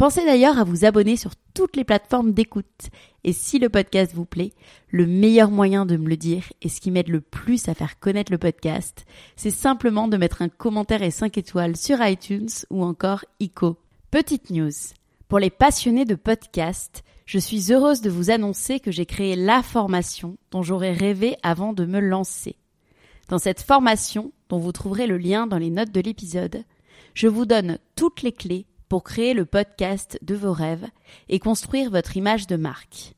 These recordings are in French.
Pensez d'ailleurs à vous abonner sur toutes les plateformes d'écoute. Et si le podcast vous plaît, le meilleur moyen de me le dire et ce qui m'aide le plus à faire connaître le podcast, c'est simplement de mettre un commentaire et 5 étoiles sur iTunes ou encore ICO. Petite news. Pour les passionnés de podcast, je suis heureuse de vous annoncer que j'ai créé la formation dont j'aurais rêvé avant de me lancer. Dans cette formation, dont vous trouverez le lien dans les notes de l'épisode, je vous donne toutes les clés pour créer le podcast de vos rêves et construire votre image de marque.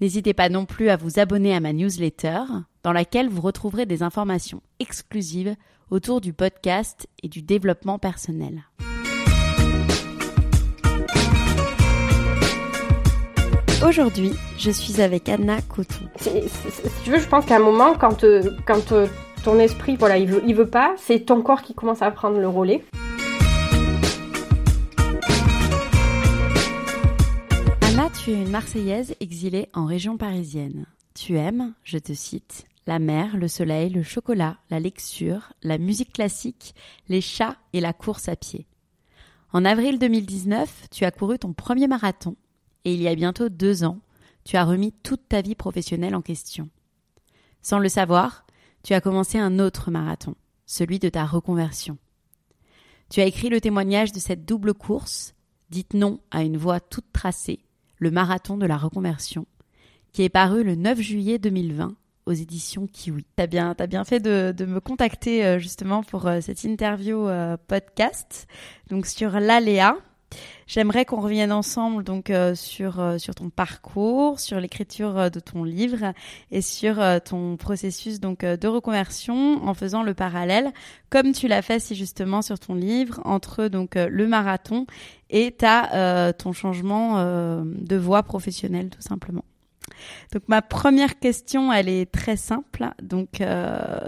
N'hésitez pas non plus à vous abonner à ma newsletter, dans laquelle vous retrouverez des informations exclusives autour du podcast et du développement personnel. Aujourd'hui, je suis avec Anna Coton. Si tu veux, je pense qu'à un moment, quand, euh, quand euh, ton esprit, voilà, il veut, il veut pas, c'est ton corps qui commence à prendre le relais. Tu es une Marseillaise exilée en région parisienne. Tu aimes, je te cite, la mer, le soleil, le chocolat, la lecture, la musique classique, les chats et la course à pied. En avril 2019, tu as couru ton premier marathon et il y a bientôt deux ans, tu as remis toute ta vie professionnelle en question. Sans le savoir, tu as commencé un autre marathon, celui de ta reconversion. Tu as écrit le témoignage de cette double course, dite non à une voie toute tracée, le marathon de la reconversion, qui est paru le 9 juillet 2020 aux éditions Kiwi. T'as bien, as bien fait de, me contacter euh, justement pour euh, cette interview euh, podcast, donc sur l'aléa. J'aimerais qu'on revienne ensemble donc sur sur ton parcours, sur l'écriture de ton livre et sur ton processus donc de reconversion en faisant le parallèle comme tu l'as fait si justement sur ton livre entre donc le marathon et ta ton changement de voie professionnelle tout simplement. Donc ma première question, elle est très simple. Donc,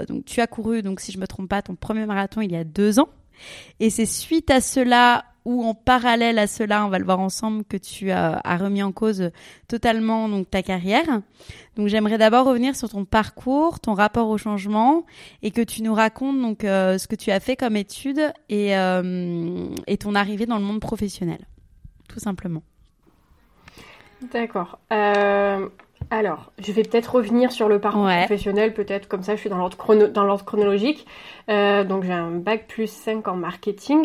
donc tu as couru, donc si je me trompe pas, ton premier marathon il y a deux ans. Et c'est suite à cela ou en parallèle à cela, on va le voir ensemble, que tu as, remis en cause totalement donc ta carrière. Donc j'aimerais d'abord revenir sur ton parcours, ton rapport au changement, et que tu nous racontes donc euh, ce que tu as fait comme étude et, euh, et ton arrivée dans le monde professionnel, tout simplement. D'accord. Euh, alors, je vais peut-être revenir sur le parcours professionnel, peut-être comme ça je suis dans l'ordre chrono chronologique. donc j'ai un bac plus 5 en marketing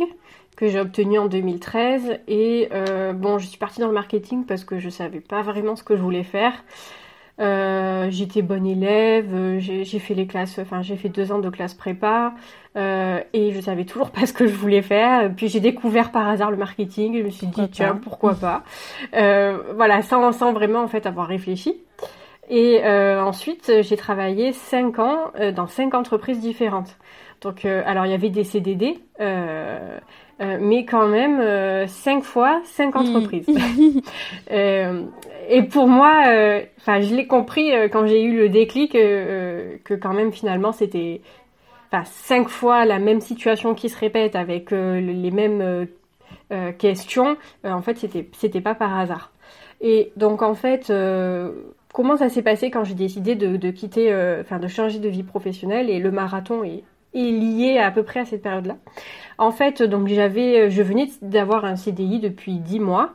que j'ai obtenu en 2013. Et euh, bon, je suis partie dans le marketing parce que je savais pas vraiment ce que je voulais faire. Euh, j'étais bonne élève, j'ai fait les classes, enfin j'ai fait deux ans de classe prépa euh, et je savais toujours pas ce que je voulais faire. Puis j'ai découvert par hasard le marketing et je me suis dit tiens pourquoi pas? voilà, sans, sans vraiment en fait avoir réfléchi. Et ensuite j'ai travaillé cinq ans dans cinq entreprises différentes. Donc alors il y avait des CDD. Euh, mais quand même euh, cinq fois cinq entreprises. euh, et pour moi, euh, enfin, je l'ai compris quand j'ai eu le déclic que quand même finalement c'était, cinq fois la même situation qui se répète avec les mêmes questions. en fait, c'était c'était pas par hasard. Et donc en fait. Comment ça s'est passé quand j'ai décidé de, quitter, enfin de changer de vie professionnelle et le marathon est lié à, peu près à cette période-là? En fait, donc j'avais, je venais d'avoir un CDI depuis 10 mois.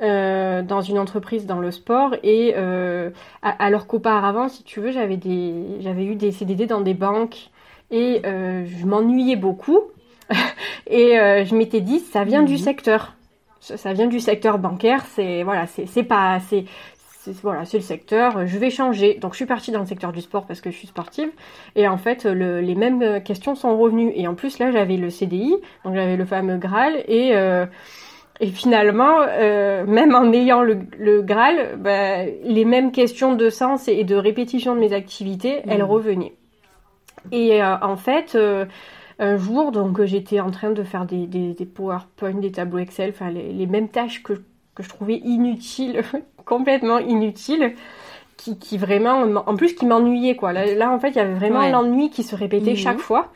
Euh, dans une entreprise dans le sport et euh, alors qu'auparavant si tu veux j'avais des j'avais eu des CDD dans des banques et euh, je m'ennuyais beaucoup et euh, je m'étais dit ça vient du mhm. secteur ça, vient du secteur bancaire c'est voilà c'est c'est pas c'est voilà, c'est le secteur, je vais changer. Donc je suis partie dans le secteur du sport parce que je suis sportive. Et en fait, les mêmes questions sont revenues. Et en plus, là, j'avais le CDI, donc j'avais le fameux Graal. Et, euh, et finalement, euh, même en ayant le, Graal, bah, les mêmes questions de sens et de répétition de mes activités, mmh. elles revenaient. Et euh, en fait, un jour, donc j'étais en train de faire des, des, des PowerPoint, des tableaux Excel, enfin les, les mêmes tâches que, que je trouvais inutiles complètement inutile qui, qui vraiment, en plus qui m'ennuyait quoi. Là, en fait, il y avait vraiment l'ennui qui se répétait chaque mhm. fois.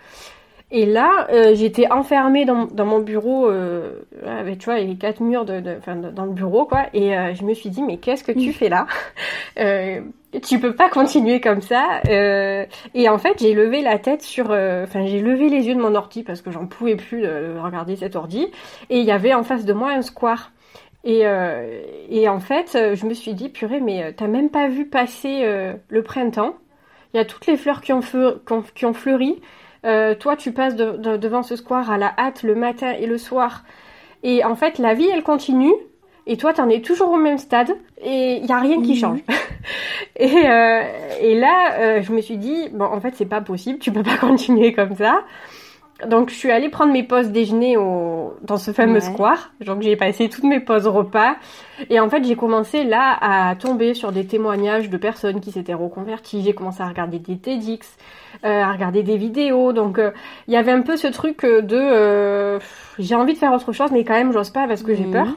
Et là, euh, j'étais enfermée dans, dans, mon bureau, euh, avec, tu vois, les quatre murs de, de, dans le bureau, quoi. Et euh, je me suis dit, mais qu'est-ce que tu fais là? Tu peux pas continuer comme ça. Et en fait, j'ai levé la tête sur, enfin, j'ai levé les yeux de mon ordi parce que j'en pouvais plus de regarder cet ordi. Et il y avait en face de moi un square. Et, et en fait, je me suis dit, purée, mais t'as même pas vu passer le printemps. Il y a toutes les fleurs qui ont, qui ont fleuri. Euh, toi, tu passes devant ce square à la hâte le matin et le soir. Et en fait, la vie, elle continue. Et toi, tu en es toujours au même stade. Et il n'y a rien qui change. et, euh, et, là, euh, je me suis dit, bon, en fait, c'est pas possible. Tu peux pas continuer comme ça. Donc, je suis allée prendre mes pauses déjeuner au, dans ce fameux square. Donc, j'ai passé toutes mes pauses repas. Et en fait, j'ai commencé là à tomber sur des témoignages de personnes qui s'étaient reconverties. J'ai commencé à regarder des TEDx. Euh, à regarder des vidéos. Donc euh, il y avait un peu ce truc euh, de j'ai envie de faire autre chose, mais quand même j'ose pas parce que j'ai peur. Mhm.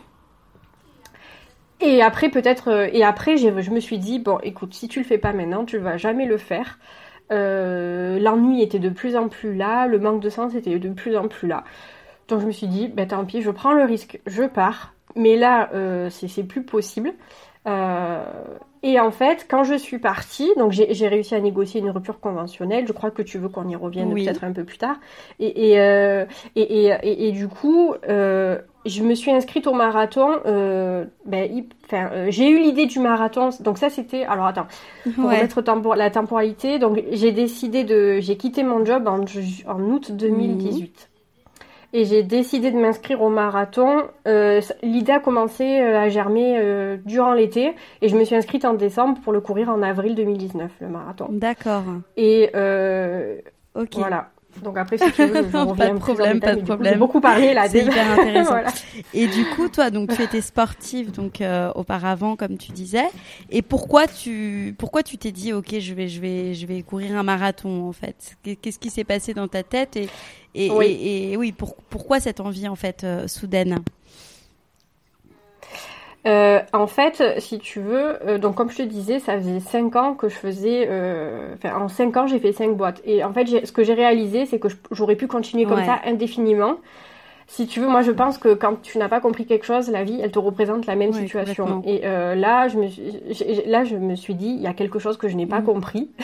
Et après peut-être et après je me suis dit bon écoute si tu le fais pas maintenant tu vas jamais le faire. L'ennui était de plus en plus là, le manque de sens était de plus en plus là. Donc je me suis dit ben tant pis je prends le risque, je pars. Mais là c'est plus possible. Euh, et en fait, quand je suis partie, donc j'ai réussi à négocier une rupture conventionnelle. Je crois que tu veux qu'on y revienne peut-être un peu plus tard. Et, et, euh, et, et, et, du coup, euh, je me suis inscrite au marathon. Euh, ben, enfin, euh, j'ai eu l'idée du marathon. Donc ça, c'était. Alors attends, pour remettre la temporalité. Donc j'ai décidé de, j'ai quitté mon job en, en août 2018 et j'ai décidé de m'inscrire au marathon. Euh, L'idée a commencé euh, à germer euh, durant l'été et je me suis inscrite en décembre pour le courir en avril 2019, le marathon. D'accord. Et euh, voilà. Donc après, si tu veux, je reviens pas de problème, pas de problème. J'ai beaucoup parlé là. C'est hyper intéressant. Et du coup, toi, donc tu étais sportive donc euh, auparavant, comme tu disais. Et pourquoi tu pourquoi tu t'es dit, ok, je vais je vais je vais courir un marathon en fait? Qu'est-ce qui s'est passé dans ta tête? Et et oui, et, oui pour, pourquoi cette envie en fait euh, soudaine? Euh, en fait, si tu veux, euh, donc comme je te disais, ça faisait 5 ans que je faisais, euh, enfin en 5 ans j'ai fait 5 boîtes. Et en fait, ce que j'ai réalisé, c'est que j'aurais pu continuer comme ça indéfiniment. Si tu veux, moi je pense que quand tu n'as pas compris quelque chose, la vie, elle te représente la même situation. Et là, je me, là, je me suis dit, il y a quelque chose que je n'ai pas mm. compris.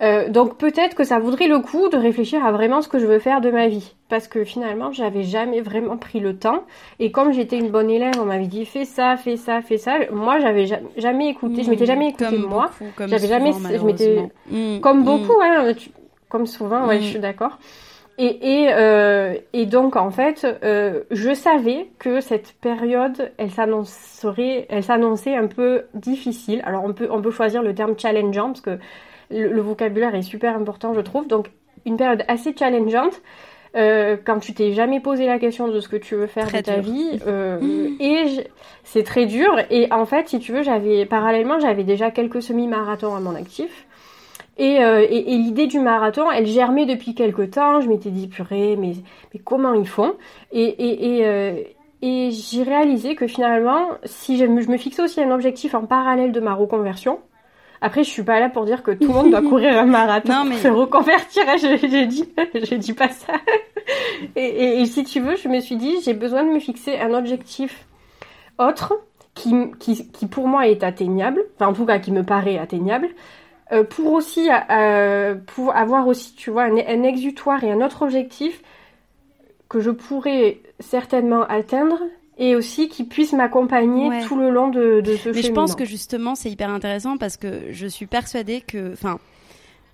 Euh, donc peut-être que ça vaudrait le coup de réfléchir à vraiment ce que je veux faire de ma vie. Parce que finalement, j'avais jamais vraiment pris le temps. Et comme j'étais une bonne élève, on m'avait dit fais ça, fais ça, fais ça. Moi, j'avais jamais écouté. je m'étais jamais écouté moi. J'avais jamais. Je m'étais. Mmh, comme mmh. beaucoup, hein, comme souvent. Ouais, je suis d'accord. Et, et, euh, et, donc en fait, euh, je savais que cette période, elle s'annoncerait, elle s'annonçait un peu difficile. Alors on peut on peut choisir le terme challengeant parce que le, vocabulaire est super important, je trouve. Donc, une période assez challengeante. Euh, quand tu t'es jamais posé la question de ce que tu veux faire de ta vie euh, et c'est très dur. Et en fait si tu veux j'avais parallèlement j'avais déjà quelques semi-marathons à mon actif. Et, euh, et, l'idée du marathon elle germait depuis quelques temps. Je m'étais dit purée mais, mais comment ils font? Et, et, et, et j'ai réalisé que finalement si je me, je me fixais aussi un objectif en parallèle de ma reconversion après, je suis pas là pour dire que tout le monde doit courir un marathon non, mais... pour se reconvertir. J'ai dit, j'ai dit pas ça. Et, et, si tu veux, je me suis dit, j'ai besoin de me fixer un objectif autre qui, qui, qui pour moi est atteignable, enfin en tout cas qui me paraît atteignable, euh, pour aussi euh, pour avoir aussi, tu vois, un, un exutoire et un autre objectif que je pourrais certainement atteindre et aussi qui puisse m'accompagner tout le long de, de ce Mais je pense que justement c'est hyper intéressant parce que je suis persuadée que, enfin,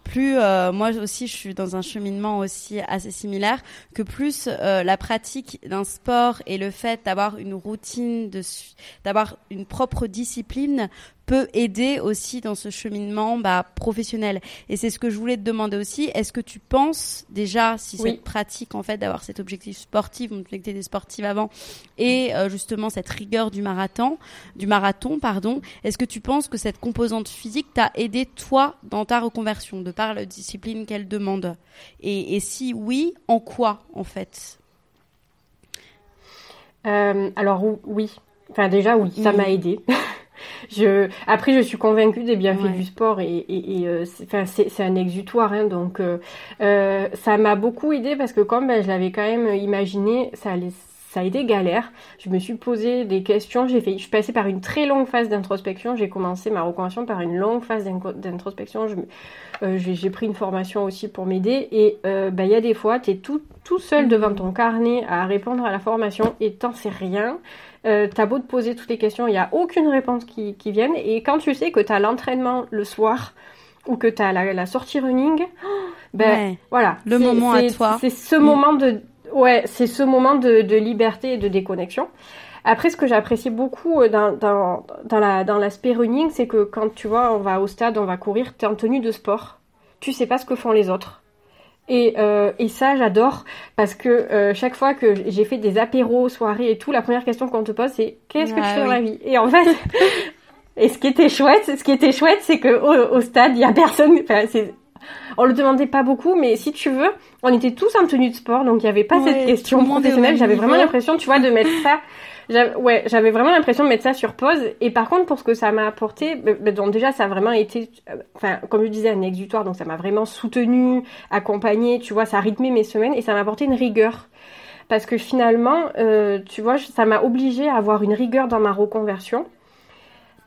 plus euh, moi aussi je suis dans un cheminement aussi assez similaire que plus euh, la pratique d'un sport et le fait d'avoir une routine de d'avoir une propre discipline peut aider aussi dans ce cheminement bah, professionnel. Et c'est ce que je voulais te demander aussi. Est-ce que tu penses déjà si cette pratique en fait d'avoir cet objectif sportif, on que des sportives avant, et euh, justement cette rigueur du marathon, du marathon pardon, est-ce que tu penses que cette composante physique t'a aidé toi dans ta reconversion de par la discipline qu'elle demande? Et, et si oui, en quoi en fait? Euh, Alors oui, enfin déjà oui, ça m'a aidé. Je, après, je suis convaincue des bienfaits du sport et, et, euh, c'est un exutoire. Hein, donc, euh, euh, ça m'a beaucoup aidé parce que comme ben, je l'avais quand même imaginé, ça allait ça a été galère. Je me suis posé des questions. J'ai fait, je suis passée par une très longue phase d'introspection. J'ai commencé ma reconversion par une longue phase d'introspection. Euh, j'ai pris une formation aussi pour m'aider. Et euh, bah, il y a des fois, tu es tout, tout seul devant ton carnet à répondre à la formation et t'en sais rien. Euh, t'as beau te poser toutes les questions, il n'y a aucune réponse qui, qui vienne. Et quand tu sais que tu as l'entraînement le soir ou que tu as la, sortie running, ben voilà. Le moment à toi. C'est ce moment de Ouais, c'est ce moment de, liberté et de déconnexion. Après, ce que j'apprécie beaucoup euh, dans, dans, dans l'aspect running, c'est que quand tu vois, on va au stade, on va courir, tu es en tenue de sport. Tu sais pas ce que font les autres. Et, euh, et ça, j'adore parce que euh, chaque fois que j'ai fait des apéros, soirées et tout, la première question qu'on te pose, c'est qu'est-ce que tu fais dans la vie? Et en fait, et ce qui était chouette, ce qui était chouette, c'est que au, stade, il y a personne. Enfin, on le demandait pas beaucoup, mais si tu veux, on était tous en tenue de sport, donc il n'y avait pas cette question professionnelle. J'avais vraiment l'impression, tu vois, de mettre ça. Ouais, j'avais vraiment l'impression de mettre ça sur pause. Et par contre, pour ce que ça m'a apporté, bah, bah, donc déjà, ça a vraiment été, euh, enfin, comme je disais, un exutoire, donc ça m'a vraiment soutenu, accompagné, tu vois, ça a rythmé mes semaines et ça m'a apporté une rigueur. Parce que finalement, euh, tu vois, ça m'a obligé à avoir une rigueur dans ma reconversion.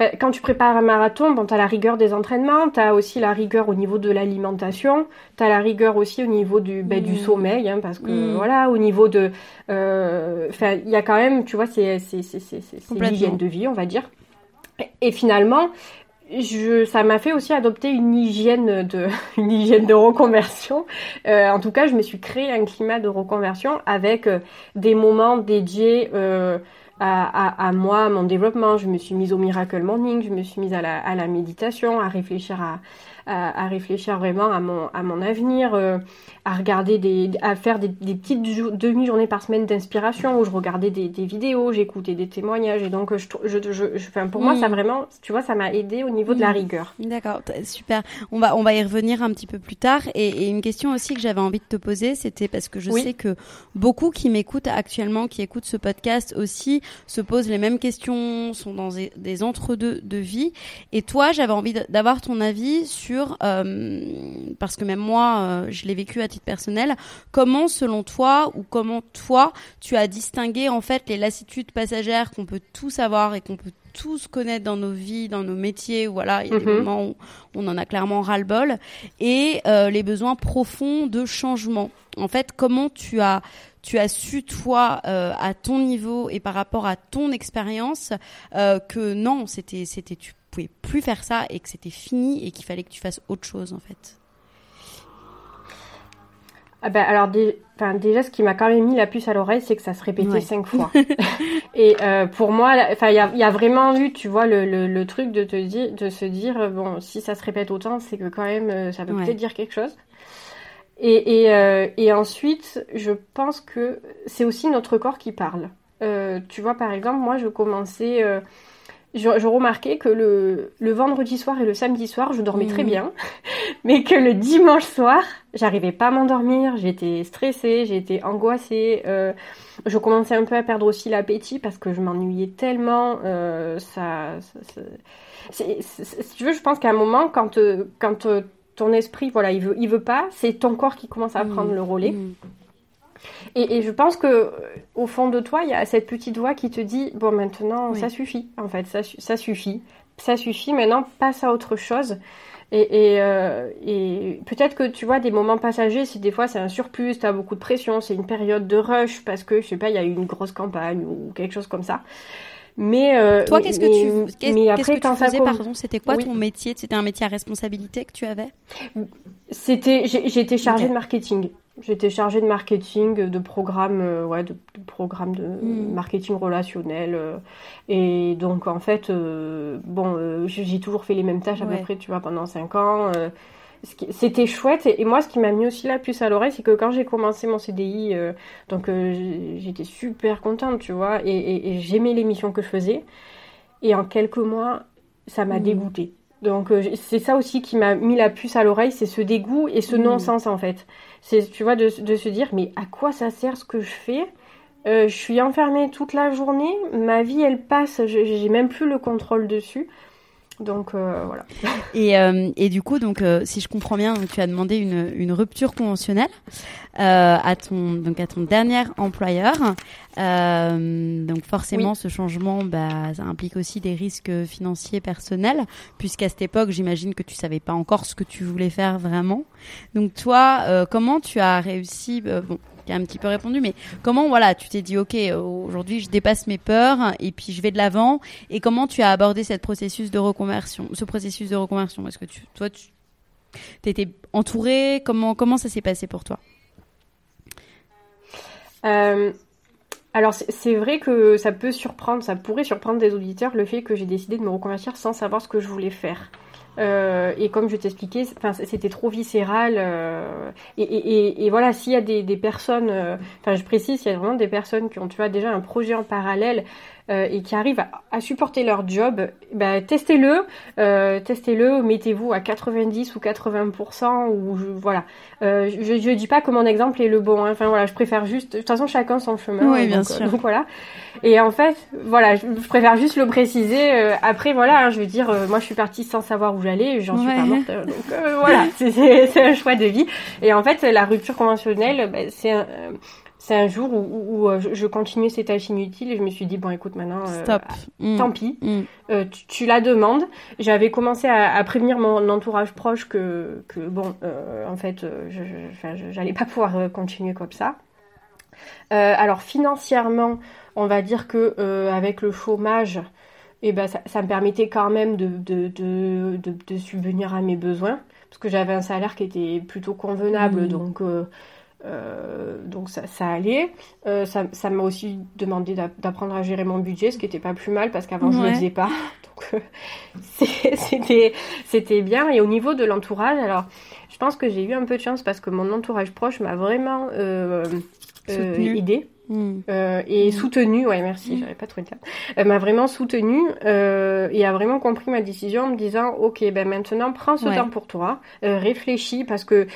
Euh, quand tu prépares un marathon, bon, tu as la rigueur des entraînements, tu as aussi la rigueur au niveau de l'alimentation, tu as la rigueur aussi au niveau du, ben, du mmh. sommeil, hein, parce que mmh. voilà, au niveau de... Euh, il y a quand même, tu vois, c'est l'hygiène de vie, on va dire. Et finalement, je, ça m'a fait aussi adopter une hygiène de, une hygiène de reconversion. Euh, en tout cas, je me suis créé un climat de reconversion avec des moments dédiés à, à, moi, à mon développement. Je me suis mise au Miracle Morning, je me suis mise à la, à la méditation, à réfléchir à, à, réfléchir vraiment à mon, à mon avenir, euh, à regarder des, à faire des, des petites demi-journées par semaine d'inspiration où je regardais des, des vidéos, j'écoutais des témoignages et donc je, je, je, enfin, pour moi ça vraiment, tu vois, ça m'a aidé au niveau de la rigueur. D'accord, super. On va, on va y revenir un petit peu plus tard et, et une question aussi que j'avais envie de te poser, c'était parce que je sais que beaucoup qui m'écoutent actuellement, qui écoutent ce podcast aussi, se posent les mêmes questions, sont dans des, des entre-deux de vie et toi, j'avais envie d'avoir ton avis sur euh, parce que même moi, euh, je l'ai vécu à titre personnel, comment selon toi ou comment toi, tu as distingué en fait les lassitudes passagères qu'on peut tous avoir et qu'on peut tous connaître dans nos vies, dans nos métiers, voilà, il y a des mhm. moments où on en a clairement ras-le-bol, et euh, les besoins profonds de changement. En fait, comment tu as tu as su toi à ton niveau et par rapport à ton expérience que non, c'était c'était tu pouvais plus faire ça et que c'était fini et qu'il fallait que tu fasses autre chose en fait. Ah ben, alors déjà ce qui m'a quand même mis la puce à l'oreille c'est que ça se répétait cinq fois. Et euh, pour moi enfin il y a, vraiment eu tu vois le, truc de te dire de se dire bon si ça se répète autant c'est que quand même euh, ça peut peut-être dire quelque chose. Et, et, euh, et, ensuite je pense que c'est aussi notre corps qui parle. Tu vois par exemple moi je commençais je, remarquais que le, le, vendredi soir et le samedi soir, je dormais très mmh. bien, mais que le dimanche soir, j'arrivais pas à m'endormir, j'étais stressée, j'étais angoissée, euh, je commençais un peu à perdre aussi l'appétit parce que je m'ennuyais tellement. Euh, ça, si tu veux, je pense qu'à un moment, quand, euh, quand ton esprit, voilà, il veut, il veut pas, c'est ton corps qui commence à mmh. prendre le relais. Mmh. Et, je pense que euh, au fond de toi, il y a cette petite voix qui te dit bon maintenant ça suffit en fait, ça, ça suffit, ça suffit. Maintenant passe à autre chose. Et, et, euh, et peut-être que tu vois des moments passagers, si des fois c'est un surplus, tu as beaucoup de pression, c'est une période de rush parce que je sais pas, il y a eu une grosse campagne ou quelque chose comme ça. Mais euh, toi, qu'est-ce que tu, qu'est-ce, que tu faisais, pardon C'était quoi ton métier? C'était un métier à responsabilité que tu avais? C'était, été chargée de marketing. J'étais chargée de marketing, de programmes, euh, ouais, de, de programmes de hmm. marketing relationnel. Euh, et donc, en fait, euh, bon, j'ai toujours fait les mêmes tâches à peu près, tu vois, pendant cinq ans. C'était chouette. Et, moi, ce qui m'a mis aussi la puce à l'oreille, c'est que quand j'ai commencé mon CDI, donc j'étais super contente, tu vois, et, et, j'aimais l'émission que je faisais. Et en quelques mois, ça m'a hmm. dégoûtée. Donc c'est ça aussi qui m'a mis la puce à l'oreille, c'est ce dégoût et ce hmm. non-sens en fait. C'est, tu vois, de, de, se dire, mais à quoi ça sert ce que je fais? Je suis enfermée toute la journée. Ma vie, elle passe. J'ai même plus le contrôle dessus. Donc euh, voilà. Et, euh, et, du coup, donc euh, si je comprends bien, tu as demandé une, une rupture conventionnelle à ton donc à ton dernier employeur. donc forcément, ce changement, bah, ça implique aussi des risques financiers personnels, puisqu'à cette époque, j'imagine que tu savais pas encore ce que tu voulais faire vraiment. Donc toi, comment tu as réussi Bon, qui a un petit peu répondu, mais comment voilà, tu t'es dit ok, aujourd'hui je dépasse mes peurs et puis je vais de l'avant. Et comment tu as abordé cette processus de reconversion, ce processus de reconversion? Est-ce que tu, toi, tu étais entouré? Comment comment ça s'est passé pour toi? Euh, alors c'est vrai que ça peut surprendre, ça pourrait surprendre des auditeurs le fait que j'ai décidé de me reconvertir sans savoir ce que je voulais faire. Euh, et comme je t'expliquais, c'était trop viscéral. Euh, et, voilà, s'il y a des, des personnes, euh, enfin je précise, il y a vraiment des personnes qui ont tu vois, déjà un projet en parallèle euh, et qui arrivent à, supporter leur job, bah, testez-le, euh, testez-le, mettez-vous à 90 ou 80% ou je, voilà. Euh, je, je dis pas que mon exemple est le bon. Hein. Enfin voilà, je préfère juste. De toute façon, chacun son chemin. Oui, bien sûr. donc voilà. Et en fait, voilà, je, préfère juste le préciser. après, voilà, hein, je veux dire, moi, je suis partie sans savoir où j'allais, j'en suis pas morte. donc voilà, c'est un choix de vie. Et en fait, la rupture conventionnelle, bah, c'est un c'est un jour où, euh, je, continuais ces tâches inutiles et je me suis dit bon écoute maintenant euh, Stop. Mm. tant pis mm. euh, tu, la demandes j'avais commencé à, prévenir mon entourage proche que, que bon en fait je j'allais pas pouvoir continuer comme ça alors financièrement on va dire que avec le chômage et eh ben ça, me permettait quand même de de, de, de, subvenir à mes besoins parce que j'avais un salaire qui était plutôt convenable mm. donc euh, donc ça, ça allait. Euh, ça m'a aussi demandé d'apprendre à gérer mon budget, ce qui n'était pas plus mal parce qu'avant je ne le faisais pas. Donc euh, c'était c'était bien. Et au niveau de l'entourage, alors je pense que j'ai eu un peu de chance parce que mon entourage proche m'a vraiment aidé. Hmm. Euh, et hmm. soutenu, ouais merci, hmm. j'avais pas trouvé le terme, euh, m'a vraiment soutenu euh, et a vraiment compris ma décision en me disant ok ben maintenant prends ce temps pour toi, euh, réfléchis parce que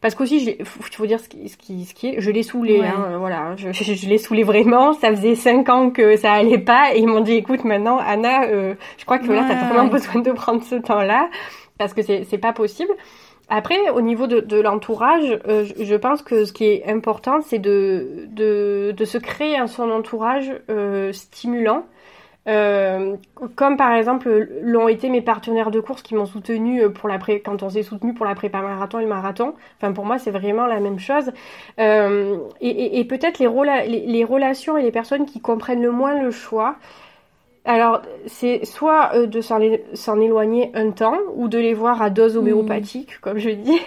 parce qu'aussi il faut dire ce qui, ce qui, ce qui est, je l'ai saoulé, hein, voilà, je, je, l'ai saoulé vraiment, ça faisait cinq ans que ça allait pas et ils m'ont dit écoute maintenant Anna, je crois que là t'as vraiment besoin de prendre ce temps là parce que c'est c'est pas possible. Après, au niveau de, l'entourage, euh, je pense que ce qui est important, c'est de, de, se créer un son entourage euh, stimulant. Euh, comme par exemple l'ont été mes partenaires de course qui m'ont soutenu pour la pré quand on s'est soutenu pour la prépa marathon et le marathon. Enfin pour moi c'est vraiment la même chose. et, peut-être les, les, relations et les personnes qui comprennent le moins le choix, alors, c'est soit euh, de s'en éloigner un temps, ou de les voir à dose homéopathique, comme je dis,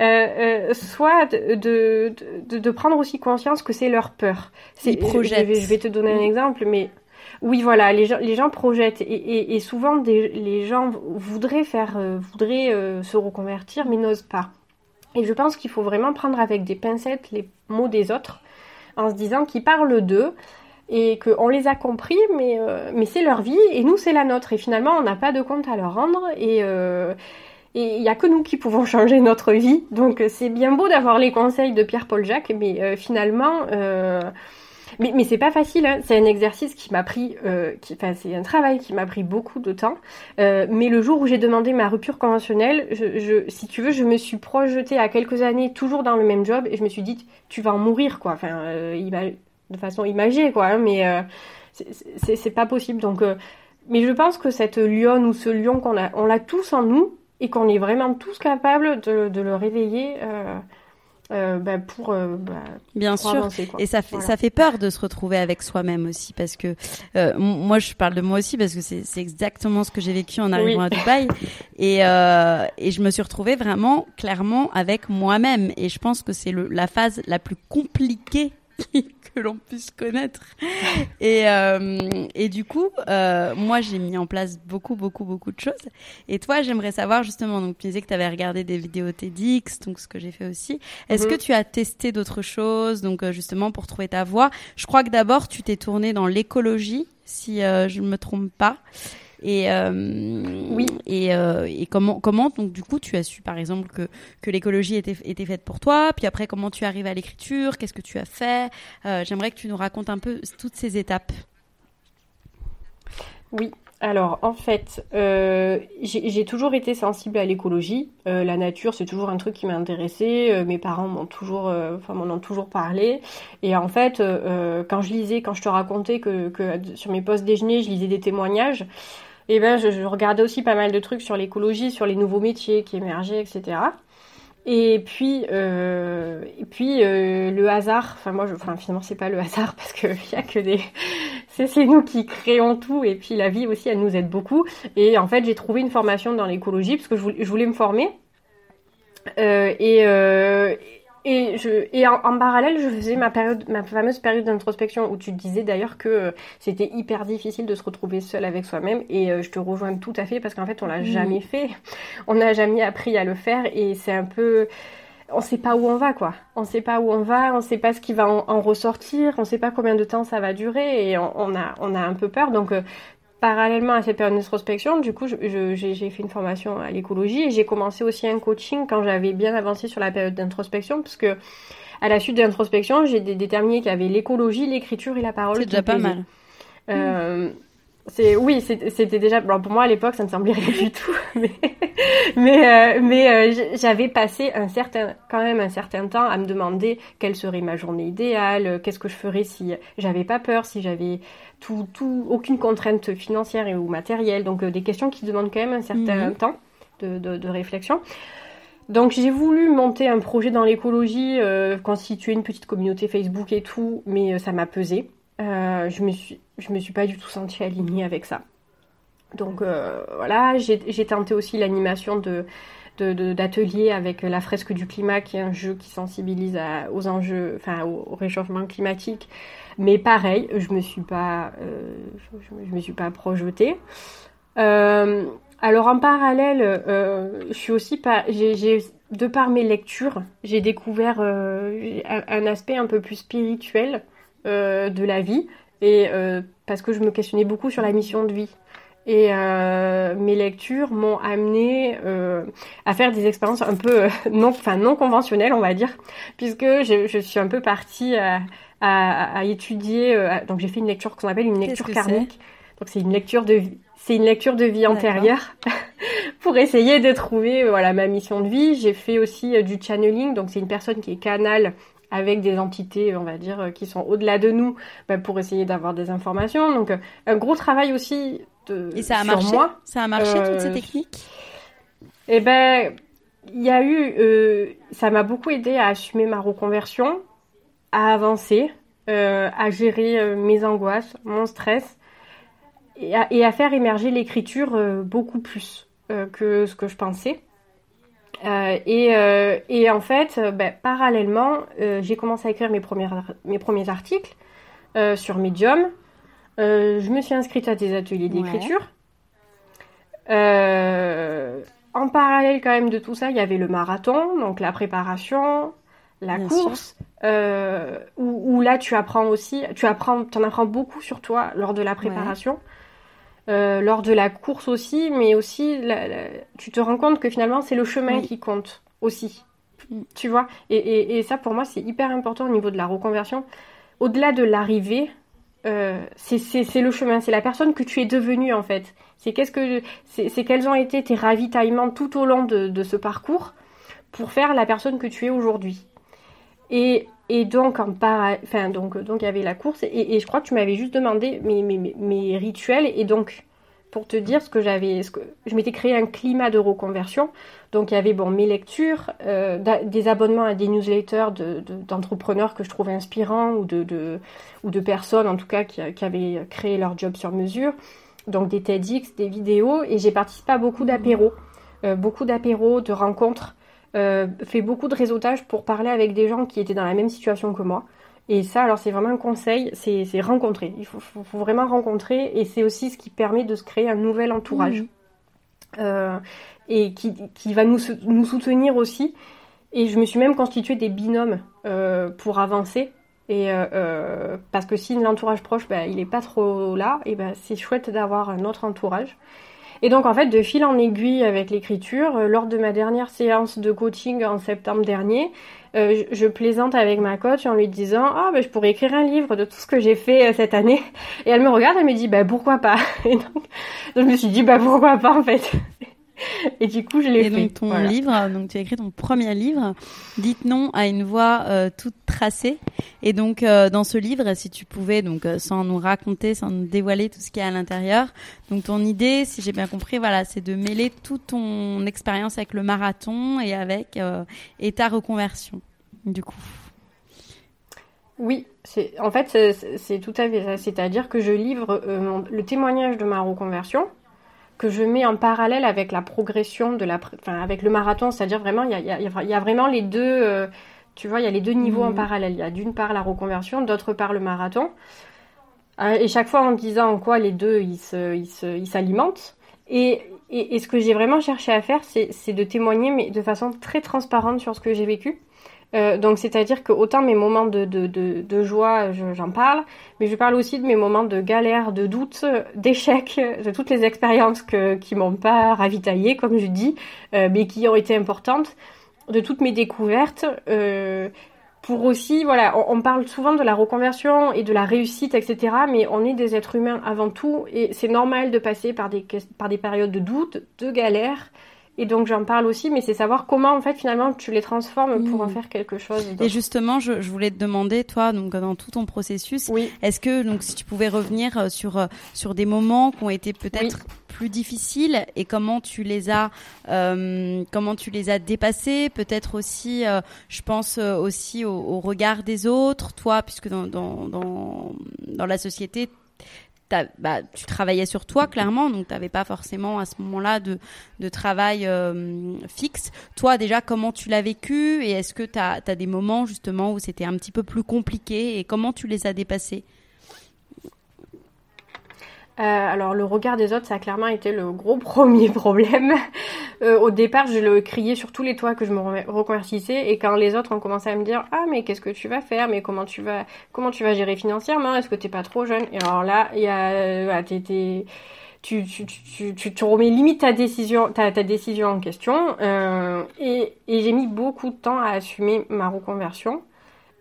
euh, euh, soit de, de, de, prendre aussi conscience que c'est leur peur. Ils projettent. Je vais, je vais, te donner un exemple, mais oui, voilà, les gens, les gens projettent, et, et, et souvent des, les gens voudraient faire, voudraient se reconvertir, mais n'osent pas. Et je pense qu'il faut vraiment prendre avec des pincettes les mots des autres, en se disant qu'ils parlent d'eux, et qu'on les a compris, mais, euh, mais c'est leur vie et nous c'est la nôtre. Et finalement, on n'a pas de compte à leur rendre et euh, il n'y a que nous qui pouvons changer notre vie. Donc c'est bien beau d'avoir les conseils de Pierre-Paul Jacques, mais euh, finalement, mais, mais c'est pas facile. Hein. C'est un exercice qui m'a pris, enfin c'est un travail qui m'a pris beaucoup de temps. mais le jour où j'ai demandé ma rupture conventionnelle, je, je, si tu veux, je me suis projetée à quelques années toujours dans le même job et je me suis dit, tu vas en mourir quoi. Enfin, il va de façon imagée, quoi. Hein, mais euh, c'est pas possible. Donc, euh, mais je pense que cette lionne ou ce lion qu'on a, on l'a tous en nous et qu'on est vraiment tous capables de, de le réveiller. Euh, euh, bah, pour euh, bah, bien sûr et ça fait ça fait peur de se retrouver avec soi-même aussi parce que moi je parle de moi aussi parce que c'est c'est exactement ce que j'ai vécu en arrivant à Dubaï et et je me suis retrouvée vraiment clairement avec moi-même et je pense que c'est la phase la plus compliquée que l'on puisse connaître. Et, euh, et du coup, euh, moi, j'ai mis en place beaucoup, beaucoup, beaucoup de choses. Et toi, j'aimerais savoir justement, donc tu disais que tu avais regardé des vidéos TEDx, donc ce que j'ai fait aussi. Est-ce mhm. que tu as testé d'autres choses, donc euh, justement pour trouver ta voie? Je crois que d'abord, tu t'es tourné dans l'écologie, si je ne me trompe pas. Et oui. Et, et, comment comment donc du coup tu as su par exemple que que l'écologie était était faite pour toi. Puis après comment tu arrives à l'écriture, qu'est-ce que tu as fait. J'aimerais que tu nous racontes un peu toutes ces étapes. Oui, alors, en fait, euh, j'ai toujours été sensible à l'écologie. Euh, la nature, c'est toujours un truc qui m'a intéressé. Euh, mes parents m'ont toujours, enfin, m'en ont toujours parlé. Et en fait, quand je lisais, quand je te racontais que, que sur mes postes déjeuner, je lisais des témoignages, et eh ben, je, regardais aussi pas mal de trucs sur l'écologie, sur les nouveaux métiers qui émergeaient, etc. Et puis, euh, et puis euh, le hasard. Enfin moi, je, finalement c'est pas le hasard parce que y a que des, c'est nous qui créons tout. Et puis la vie aussi, elle nous aide beaucoup. Et en fait, j'ai trouvé une formation dans l'écologie parce que je voulais, me former. Euh, et, et, je, et en, parallèle, je faisais ma période, ma fameuse période d'introspection où tu disais d'ailleurs que euh, c'était hyper difficile de se retrouver seul avec soi-même. Et euh, je te rejoins tout à fait parce qu'en fait, on l'a jamais fait. On n'a jamais appris à le faire et c'est un peu, on sait pas où on va quoi. On sait pas où on va, on sait pas ce qui va en, ressortir, on sait pas combien de temps ça va durer et on, a on a un peu peur. Donc euh, parallèlement à cette période d'introspection, du coup, j'ai fait une formation à l'écologie et j'ai commencé aussi un coaching quand j'avais bien avancé sur la période d'introspection, parce que à la suite de l'introspection, j'ai déterminé qu'il y avait l'écologie, l'écriture et la parole. C'est déjà pas mal. Euh, c'est oui, c'était déjà. pour moi à l'époque, ça ne semblait rien du tout, mais mais, euh, mais euh, j'avais passé un certain, quand même un certain temps à me demander quelle serait ma journée idéale, qu'est-ce que je ferais si j'avais pas peur, si j'avais tout, tout, aucune contrainte financière et ou matérielle. Donc euh, des questions qui demandent quand même un certain mhm. temps de, de, réflexion. Donc j'ai voulu monter un projet dans l'écologie, constituer une petite communauté Facebook et tout, mais ça m'a pesé. je me suis je me suis pas du tout sentie alignée avec ça. Donc euh, voilà, j'ai tenté aussi l'animation de d'ateliers avec la fresque du climat, qui est un jeu qui sensibilise aux enjeux, enfin au, réchauffement climatique. Mais pareil, je me suis pas, euh, je, me suis pas projetée. Euh, alors en parallèle, je suis aussi pas, j'ai de par mes lectures, j'ai découvert un, aspect un peu plus spirituel de la vie et parce que je me questionnais beaucoup sur la mission de vie. Et euh, mes lectures m'ont amené euh, à faire des expériences un peu euh, non, enfin non conventionnelles, on va dire, puisque je, je suis un peu partie à, à, à étudier. Donc j'ai fait une lecture qu'on appelle une lecture karmique. Donc c'est une lecture de c'est une lecture de vie antérieure pour essayer de trouver voilà ma mission de vie. J'ai fait aussi du channeling, donc c'est une personne qui est canal avec des entités, on va dire, qui sont au-delà de nous, bah, pour essayer d'avoir des informations. Donc, un gros travail aussi et ça a marché Ça a marché toutes ces euh, techniques? Eh ben, il y a eu, euh, ça m'a beaucoup aidé à assumer ma reconversion, à avancer, euh, à gérer mes angoisses, mon stress, et à, faire émerger l'écriture beaucoup plus que ce que je pensais. Et, en fait, ben, parallèlement, j'ai commencé à écrire mes, premières, mes premiers articles sur Medium. Euh, je me suis inscrite à des ateliers d'écriture. Euh, en parallèle quand même de tout ça, il y avait le marathon, donc la préparation, la course, euh, où, là tu apprends aussi, tu apprends, en apprends beaucoup sur toi lors de la préparation, lors de la course aussi, mais aussi tu te rends compte que finalement c'est le chemin qui compte aussi, mm. tu vois. et, ça pour moi c'est hyper important au niveau de la reconversion. Au-delà de l'arrivée, euh, c'est le chemin, c'est la personne que tu es devenue en fait. C'est qu'est-ce que c'est quels ont été tes ravitaillements tout au long de, ce parcours pour faire la personne que tu es aujourd'hui. Et, et, donc en enfin donc donc il y avait la course et, et je crois que tu m'avais juste demandé mes, mes, mes, rituels et donc pour te dire ce que j'avais, ce que je m'étais créé un climat de reconversion. Donc il y avait bon mes lectures, euh, des abonnements à des newsletters d'entrepreneurs que je trouvais inspirants ou de, ou de personnes en tout cas qui, avaient créé leur job sur mesure. Donc des TEDx, des vidéos et j'ai participé à beaucoup d'apéros, euh, beaucoup d'apéros, de rencontres, euh, fait beaucoup de réseautage pour parler avec des gens qui étaient dans la même situation que moi. Et ça, alors c'est vraiment un conseil, c'est rencontrer. Il faut, vraiment rencontrer et c'est aussi ce qui permet de se créer un nouvel entourage. Mmh. Euh, et qui, qui, va nous, nous soutenir aussi. Et je me suis même constitué des binômes euh, pour avancer. Et parce que si l'entourage proche, ben, il n'est pas trop là, et ben, c'est chouette d'avoir un autre entourage. Et donc en fait, de fil en aiguille avec l'écriture, euh, lors de ma dernière séance de coaching en septembre dernier, euh, je, plaisante avec ma coach en lui disant ah ben je pourrais écrire un livre de tout ce que j'ai fait euh, cette année. Et elle me regarde, elle me dit bah pourquoi pas? Et donc, donc je me suis dit bah pourquoi pas en fait? Et du coup, je l'ai fait. Et donc, ton livre, donc tu as écrit ton premier livre, Dites non à une voie euh, toute tracée. Et donc, euh, dans ce livre, si tu pouvais, donc, euh, sans nous raconter, sans nous dévoiler tout ce qu'il y a à l'intérieur, donc ton idée, si j'ai bien compris, voilà, c'est de mêler toute ton expérience avec le marathon et avec et ta reconversion, du coup. Oui, c'est en fait c'est tout à fait ça. C'est-à-dire que je livre le témoignage de ma reconversion que je mets en parallèle avec la progression de la, enfin, avec le marathon, c'est-à-dire vraiment, il y a, y, a, y a, vraiment les deux, euh, tu vois, il y a les deux niveaux en mhm. parallèle. Il y a d'une part la reconversion, d'autre part le marathon. Euh, et chaque fois en disant en quoi les deux, ils s'alimentent. Et, et, et, ce que j'ai vraiment cherché à faire, c'est de témoigner, mais de façon très transparente sur ce que j'ai vécu. Euh, donc c'est-à-dire que autant mes moments de, de, de, joie, j'en parle, mais je parle aussi de mes moments de galère, de doute, d'échec, de toutes les expériences que, qui m'ont pas ravitaillé, comme je dis, euh, mais qui ont été importantes, de toutes mes découvertes. Euh, pour aussi, voilà, on, on, parle souvent de la reconversion et de la réussite, etc. Mais on est des êtres humains avant tout, et c'est normal de passer par des, par des périodes de doute, de galère, et donc j'en parle aussi, mais c'est savoir comment en fait finalement tu les transformes pour en mmh. faire quelque chose. Et justement, je, je, voulais te demander, toi, donc dans tout ton processus, oui. est-ce que donc si tu pouvais revenir euh, sur euh, sur des moments qui ont été peut-être plus difficiles et comment tu les as euh, comment tu les as dépassés, peut-être aussi, euh, je pense aussi au, au, regard des autres, toi, puisque dans dans dans, dans la société bah, tu travaillais sur toi clairement, donc tu n'avais pas forcément à ce moment-là de, de travail euh, fixe. Toi déjà, comment tu l'as vécu et est-ce que tu as, des moments justement où c'était un petit peu plus compliqué et comment tu les as dépassés? Euh, alors le regard des autres, ça a clairement été le gros premier problème. Euh, au départ, je le criais sur tous les toits que je me reconvertissais et quand les autres ont commencé à me dire ah mais qu'est-ce que tu vas faire, mais comment tu vas comment tu vas gérer financièrement, est-ce que t'es pas trop jeune? Et alors là, il y a tu, tu, tu, tu, tu, remets limite ta décision, ta, ta décision en question. Euh, et, et j'ai mis beaucoup de temps à assumer ma reconversion.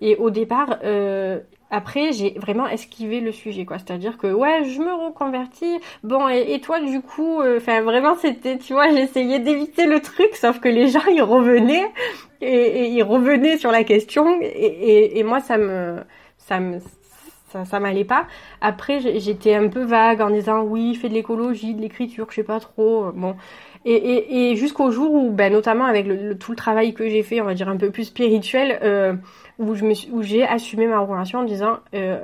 Et au départ, euh, après, j'ai vraiment esquivé le sujet, quoi. C'est-à-dire que, ouais, je me reconvertis. Bon, et, toi, du coup, euh, enfin, vraiment, c'était, tu vois, j'essayais d'éviter le truc, sauf que les gens, ils revenaient, et, ils revenaient sur la question, et, et, moi, ça me, ça me, ça, ça m'allait pas. Après, j'étais un peu vague en disant, oui, fais de l'écologie, de l'écriture, je sais pas trop. Bon. Et, et, jusqu'au jour où, ben, notamment avec tout le travail que j'ai fait, on va dire un peu plus spirituel, euh, où je me où j'ai assumé ma relation en disant, euh,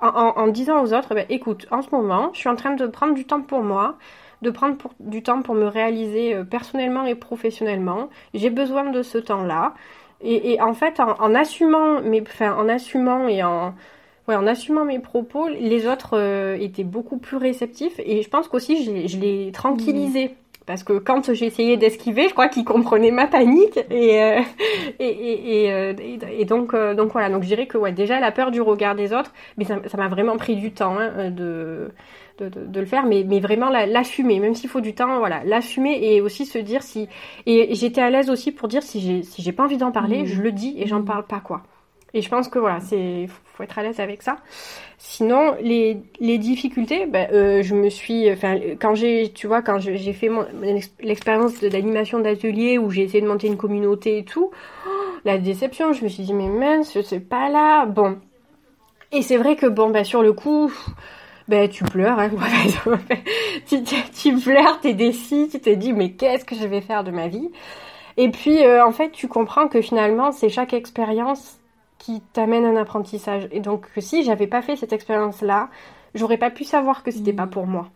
en, disant aux autres, ben, écoute, en ce moment, je suis en train de prendre du temps pour moi, de prendre pour, du temps pour me réaliser euh, personnellement et professionnellement. J'ai besoin de ce temps-là. Et, en fait, en, assumant mes, enfin, en assumant et en Ouais, en assumant mes propos, les autres étaient beaucoup plus réceptifs et je pense qu'aussi je, je les tranquillisais. Parce que quand j'essayais d'esquiver, je crois qu'ils comprenaient ma panique. Et, euh, et, et, euh, et, donc, euh, donc voilà. Donc je dirais que ouais, déjà la peur du regard des autres, mais ça m'a vraiment pris du temps hein, de, de, de, le faire, mais, mais vraiment l'assumer, même s'il faut du temps, voilà, l'assumer et aussi se dire si. Et j'étais à l'aise aussi pour dire si j'ai si j'ai pas envie d'en parler, mmh. je le dis et j'en mmh. parle pas quoi. Et je pense que voilà, c'est faut être à l'aise avec ça. Sinon, les, les difficultés, ben, je me suis, enfin, quand j'ai, tu vois, quand j'ai fait l'expérience d'animation d'atelier où j'ai essayé de monter une communauté et tout, oh, la déception, je me suis dit mais mince, je sais pas là, bon. Et c'est vrai que bon, ben sur le coup, ben tu pleures, hein, tu, tu, tu pleures, t'es tu t'es dit mais qu'est-ce que je vais faire de ma vie? Et puis euh, en fait, tu comprends que finalement, c'est chaque expérience qui t'amène un apprentissage. Et donc, si j'avais pas fait cette expérience-là, j'aurais pas pu savoir que c'était pas mm. pour moi.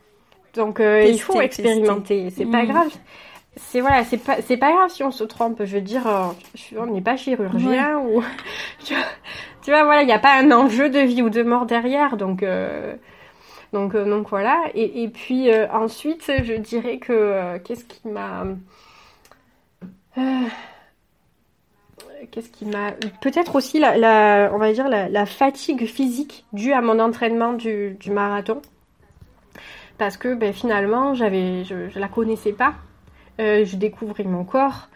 Donc, euh, il faut expérimenter. C'est pas mm. grave. C'est voilà, c'est pas c'est pas grave si on se trompe. Je veux dire, euh, on n'est pas chirurgien ou tu vois, voilà, il n'y a pas un enjeu de vie ou de mort derrière. Donc euh, donc donc voilà. Et, et puis ensuite, je dirais que qu'est-ce qui m'a qu'est-ce qui m'a. Peut-être aussi la, on va dire la, fatigue physique due à mon entraînement du, marathon. Parce que ben, finalement, j'avais, je, ne la connaissais pas. Euh, je découvrais mon corps.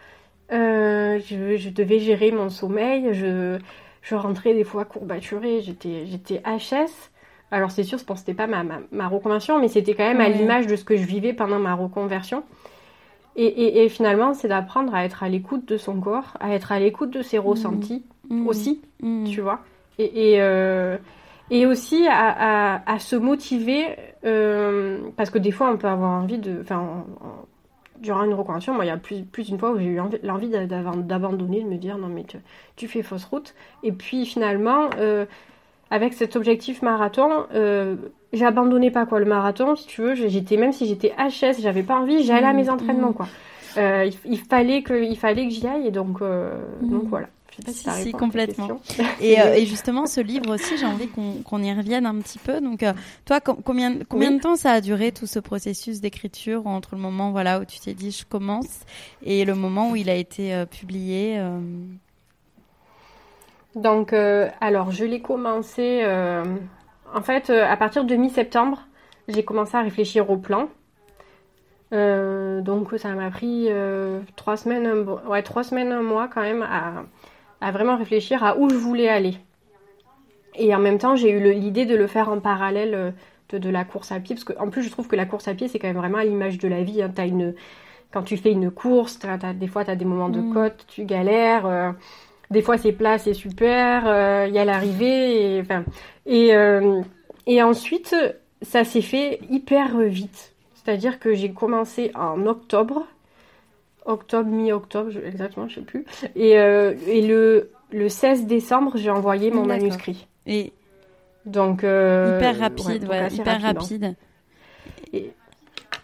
Euh, je, devais gérer mon sommeil. Je, je rentrais des fois courbaturée. J'étais, j'étais HS. Alors c'est sûr, je que c'était pas ma, ma, reconversion, mais c'était quand même à l'image de ce que je vivais pendant ma reconversion. Et, finalement, c'est d'apprendre à être à l'écoute de son corps, à être à l'écoute de ses ressentis mmh. Mmh. aussi, mmh. tu vois. Et, et, euh, aussi à, se motiver, euh, parce que des fois, on peut avoir envie de... Enfin, durant une reconversion, moi, il y a plus, plus d'une fois où j'ai eu l'envie d'abandonner, de me dire non, mais tu, fais fausse route. Et puis finalement, euh, avec cet objectif marathon, euh, j'abandonnais pas quoi le marathon, si tu veux. J'étais même si j'étais HS, j'avais pas envie, j'allais à mes mmh, entraînements mmh. quoi. Euh, il, fallait que, il fallait que j'y aille et donc, euh, mmh. donc voilà. Je sais pas si, si, complètement. Et, euh, et, justement, ce livre aussi, j'ai envie qu'on y revienne un petit peu. Donc, euh, toi, combien, combien de temps ça a duré tout ce processus d'écriture entre le moment voilà où tu t'es dit je commence et le moment où il a été publié donc, euh, alors, je l'ai commencé. Euh, en fait, euh, à partir de mi-septembre, j'ai commencé à réfléchir au plan. donc, ça m'a pris trois semaines, un, ouais, trois semaines, un mois quand même à, vraiment réfléchir à où je voulais aller. Et en même temps, j'ai eu l'idée de le faire en parallèle de, la course à pied, parce qu'en plus, je trouve que la course à pied, c'est quand même vraiment à l'image de la vie. Hein. As une, quand tu fais une course, des fois, tu as des moments de mmh. côte, tu galères. Des fois c'est plat, c'est super, euh, il y a l'arrivée, et, enfin, et, euh, et ensuite ça s'est fait hyper vite. C'est-à-dire que j'ai commencé en octobre, octobre, mi-octobre, exactement, je sais plus. Et, euh, et le, le 16 décembre, j'ai envoyé mon manuscrit. Et donc hyper rapide, ouais, hyper rapide. Et,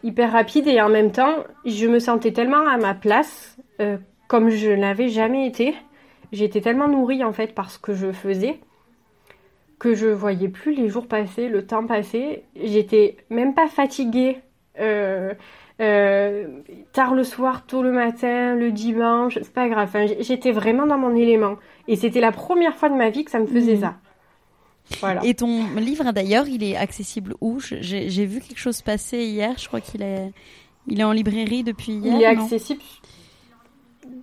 hyper rapide et en même temps, je me sentais tellement à ma place, comme je n'avais jamais été j'étais tellement nourrie en fait par ce que je faisais que je voyais plus les jours passer, le temps passer. J'étais même pas fatiguée. Euh, euh, tard le soir, tôt le matin, le dimanche, c'est pas grave. j'étais vraiment dans mon élément. Et c'était la première fois de ma vie que ça me faisait mmh. ça. Voilà. Et ton livre d'ailleurs, il est accessible où? J'ai vu quelque chose passer hier, je crois qu'il est, il est en librairie depuis hier. Il est accessible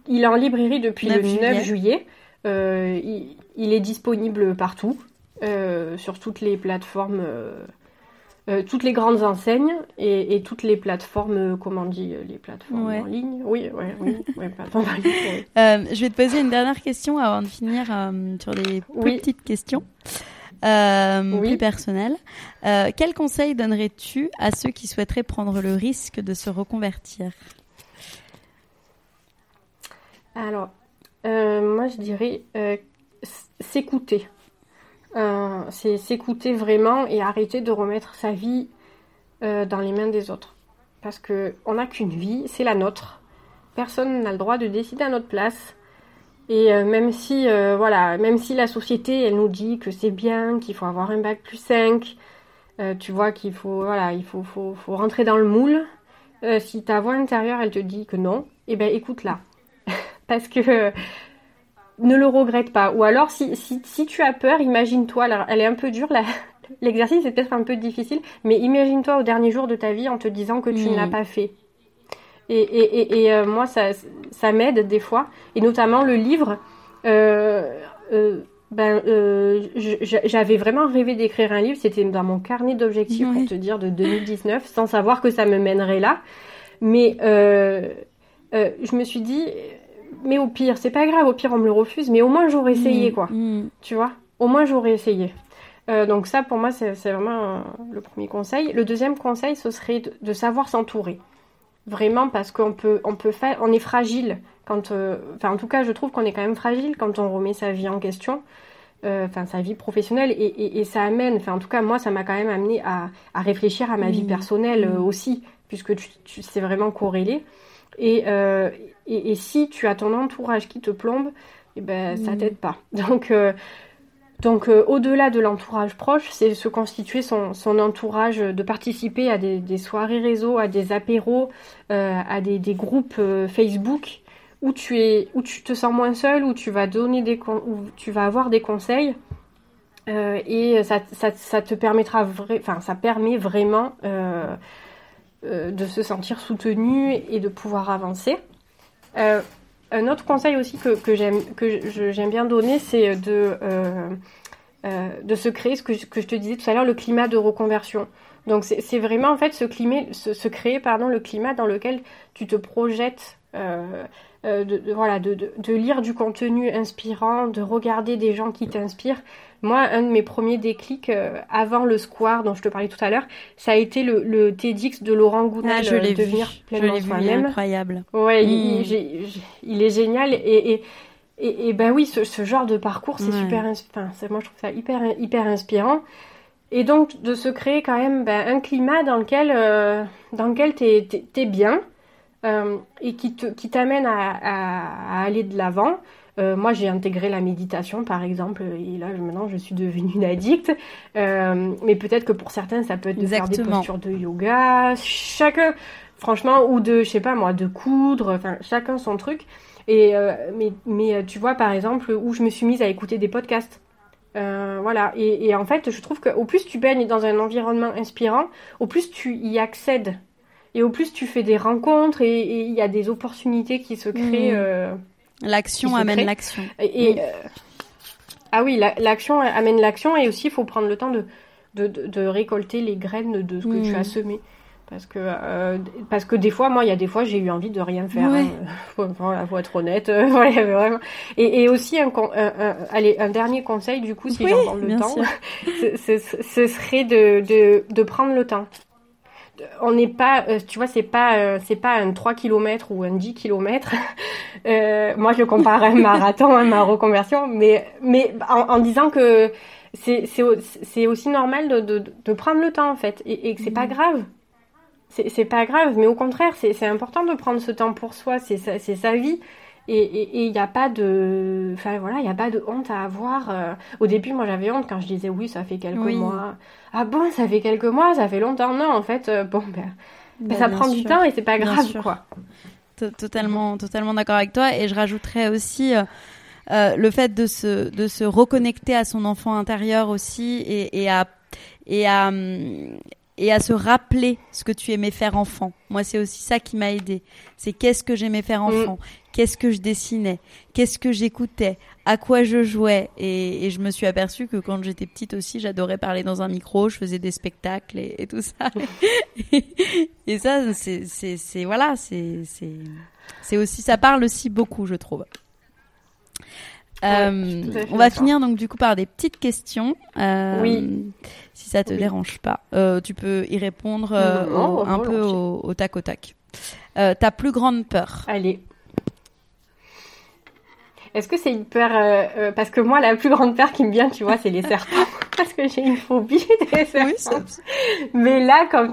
il est en librairie depuis le 9 juillet. Euh, il, est disponible partout, euh, sur toutes les plateformes, euh, toutes les grandes enseignes et, toutes les plateformes, comment on dit, les plateformes en ligne. Oui, oui, oui, plateformes en ligne. je vais te poser une dernière question avant de finir sur des petites questions. plus personnelles. quel conseil donnerais-tu à ceux qui souhaiteraient prendre le risque de se reconvertir? Alors, euh, moi je dirais euh, s'écouter. Euh, c'est s'écouter vraiment et arrêter de remettre sa vie dans les mains des autres. Parce qu'on n'a qu'une vie, c'est la nôtre. Personne n'a le droit de décider à notre place. Et même si voilà, même si la société elle nous dit que c'est bien, qu'il faut avoir un bac plus 5, tu vois qu'il faut voilà, il faut, rentrer dans le moule. si ta voix intérieure elle te dit que non, eh ben écoute-la parce que ne le regrette pas. Ou alors, si, si, tu as peur, imagine-toi, elle est un peu dure, l'exercice est peut-être un peu difficile, mais imagine-toi au dernier jour de ta vie en te disant que tu ne l'as mm. pas fait. Et, et, et, euh, moi, ça, ça m'aide des fois, et notamment le livre. Euh, euh, ben, j'avais vraiment rêvé d'écrire un livre, c'était dans mon carnet d'objectifs, pour te dire, de 2019, sans savoir que ça me mènerait là. Mais je me suis dit, mais au pire, c'est pas grave, au pire on me le refuse, mais au moins j'aurais essayé, mm, quoi. Mm. Tu vois? Au moins j'aurais essayé. Euh, donc ça, pour moi, c'est vraiment le premier conseil. Le deuxième conseil, ce serait de, savoir s'entourer. Vraiment, parce qu'on peut, on peut faire, on est fragile quand, euh, enfin, en tout cas, je trouve qu'on est quand même fragile quand on remet sa vie en question, euh, enfin, sa vie professionnelle, et, ça amène, enfin, en tout cas, moi, ça m'a quand même amené à, réfléchir à ma vie mm. personnelle aussi, puisque tu, tu c'est vraiment corrélé. Et, et, si tu as ton entourage qui te plombe, eh ben, ça mm. t'aide pas. Donc, euh, donc euh, au-delà de l'entourage proche, c'est se constituer son, entourage, de participer à des, soirées réseau, à des apéros, euh, à des, groupes Facebook où tu es, où tu te sens moins seul, où tu vas donner des, où tu vas avoir des conseils. Euh, et ça, ça, te permettra, enfin, ça permet vraiment euh, euh, de se sentir soutenu et de pouvoir avancer. un autre conseil aussi que, que j'aime bien donner, c'est de de se créer ce que je, que je te disais tout à l'heure, le climat de reconversion. Donc c'est vraiment en fait ce, climat, se, créer pardon, le climat dans lequel tu te projettes euh, de, voilà, de, de, lire du contenu inspirant, de regarder des gens qui t'inspirent. Moi, un de mes premiers déclics euh, avant le square dont je te parlais tout à l'heure, ça a été le, le TEDx de Laurent Gounel, ah, je euh, devenir vu. pleinement soi-même. Incroyable. Ouais, il, mm. il, est génial et, et, et, ben oui, ce, ce genre de parcours, c'est super, enfin, moi je trouve ça hyper, hyper inspirant. Et donc de se créer quand même ben, un climat dans lequel, dans lequel t'es es, bien, euh, et qui, te, qui t'amène à, à, aller de l'avant. Euh, moi, j'ai intégré la méditation, par exemple, et là, maintenant, je suis devenue une addict. Euh, mais peut-être que pour certains, ça peut être de faire des postures de yoga. Chacun, franchement, ou de, je sais pas moi, de coudre. Enfin, chacun son truc. Et mais, mais tu vois, par exemple, où je me suis mise à écouter des podcasts. voilà, et, et, en fait, je trouve qu'au plus tu baignes dans un environnement inspirant, au plus tu y accèdes et au plus, tu fais des rencontres et il y a des opportunités qui se créent. Mmh. Euh, l'action amène l'action. Et, euh, ah oui, l'action amène l'action et aussi il faut prendre le temps de, de, de, récolter les graines de ce que tu as mmh. semé. Parce que, euh, parce que des fois, moi, il y a des fois, j'ai eu envie de rien faire. Ouais. Hein. voilà, faut être honnête. vraiment. Et, et aussi, un, un, allez, un dernier conseil, du coup, si j'en prends le temps, ce, ce, serait de, de, de prendre le temps on n'est pas, euh, tu vois, c'est pas, euh, c'est pas un 3 km ou un 10 km. Euh, moi, je le compare à un marathon, à ma reconversion, mais, mais en, disant que c'est, aussi normal de, de, prendre le temps, en fait, et, et que c'est pas mmh. grave. C'est, pas grave, mais au contraire, c'est, important de prendre ce temps pour soi, c'est c'est sa vie. Et il n'y a pas de, enfin voilà, il a pas de honte à avoir. Euh. Au début, moi, j'avais honte quand je disais oui, ça fait quelques mois. Ah bon, ça fait quelques mois, ça fait longtemps. Non, en fait, euh, bon, ben, ben, ça prend du temps et c'est pas grave, quoi. Totalement, totalement d'accord avec toi. Et je rajouterais aussi euh, le fait de se, de se reconnecter à son enfant intérieur aussi et, et à et à, et à se rappeler ce que tu aimais faire enfant. Moi, c'est aussi ça qui m'a aidé. C'est qu'est-ce que j'aimais faire enfant, mm. Qu'est-ce que je dessinais, qu'est-ce que j'écoutais, à quoi je jouais? Et, je me suis aperçue que quand j'étais petite aussi, j'adorais parler dans un micro, je faisais des spectacles et, tout ça. et, ça, c'est voilà, c'est aussi ça parle aussi beaucoup, je trouve. Euh, on va finir donc du coup par des petites questions. Euh, oui. Si ça te dérange pas, euh, tu peux y répondre un peu au, tac au tac. ta plus grande peur Allez. Est-ce que c'est une peur Parce que moi, la plus grande peur qui me vient, tu vois, c'est les serpents. parce que j'ai une phobie des serpents. Mais là, comme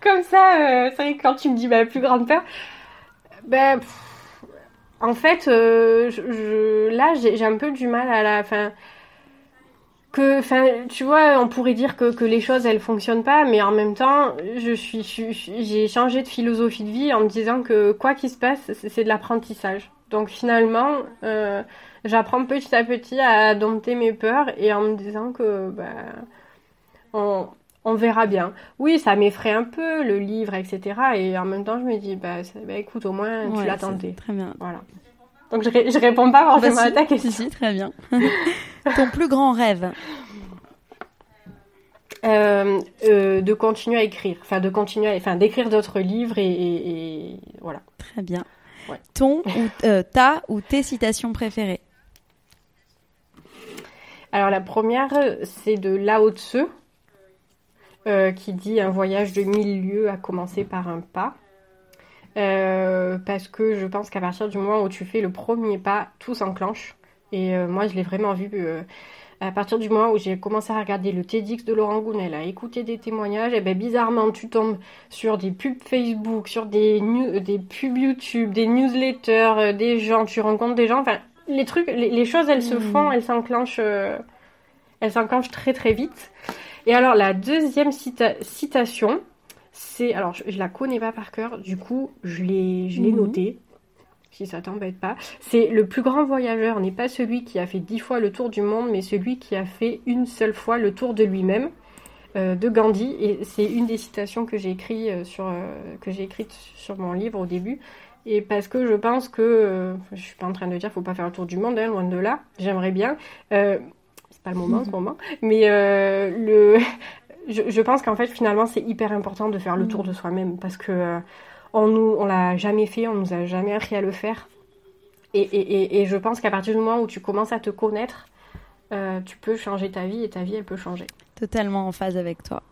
comme ça, c'est vrai que quand tu me dis ma plus grande peur, ben. En fait, euh, je, là, j'ai un peu du mal à la fin. Que, enfin, tu vois, on pourrait dire que, que les choses elles fonctionnent pas, mais en même temps, je suis, j'ai changé de philosophie de vie en me disant que quoi qu'il se passe, c'est de l'apprentissage. Donc finalement, euh, j'apprends petit à petit à dompter mes peurs et en me disant que, ben, on, on verra bien. Oui, ça m'effraie un peu, le livre, etc. Et en même temps, je me dis, bah, bah écoute, au moins, tu l'as tenté. Très bien. Voilà. Donc, je, je réponds pas forcément à ta question. Si, très bien. Ton plus grand rêve euh, euh, de continuer à écrire, enfin de continuer, enfin d'écrire d'autres livres et, voilà. Très bien. Ton ou euh, ta ou tes citations préférées Alors la première, c'est de Lao Tzu, euh, qui dit un voyage de mille lieues a commencé par un pas. Euh, parce que je pense qu'à partir du moment où tu fais le premier pas, tout s'enclenche. Et euh, moi, je l'ai vraiment vu à partir du moment où j'ai commencé à regarder le TEDx de Laurent Gounel, à écouter des témoignages, et ben bizarrement, tu tombes sur des pubs Facebook, sur des, des pubs YouTube, des newsletters, des gens, tu rencontres des gens. Enfin, les trucs, les, choses, elles se mmh. font, elles s'enclenchent, elles s'enclenchent très très vite. Et alors la deuxième citation, c'est alors je, ne la connais pas par cœur, du coup je l'ai je l'ai mhm. notée. Si ça t'embête pas. C'est le plus grand voyageur n'est pas celui qui a fait dix fois le tour du monde, mais celui qui a fait une seule fois le tour de lui-même. Euh, de Gandhi et c'est une des citations que j'ai écrit euh, sur que j'ai écrite sur mon livre au début et parce que je pense que je suis pas en train de dire faut pas faire le tour du monde hein, loin de là j'aimerais bien c'est pas le moment en ce moment mais le je, pense qu'en fait, finalement, c'est hyper important de faire le tour de soi-même parce que euh, on nous, on l'a jamais fait, on nous a jamais appris à le faire. Et, je pense qu'à partir du moment où tu commences à te connaître, euh, tu peux changer ta vie et ta vie, elle peut changer. Totalement en phase avec toi.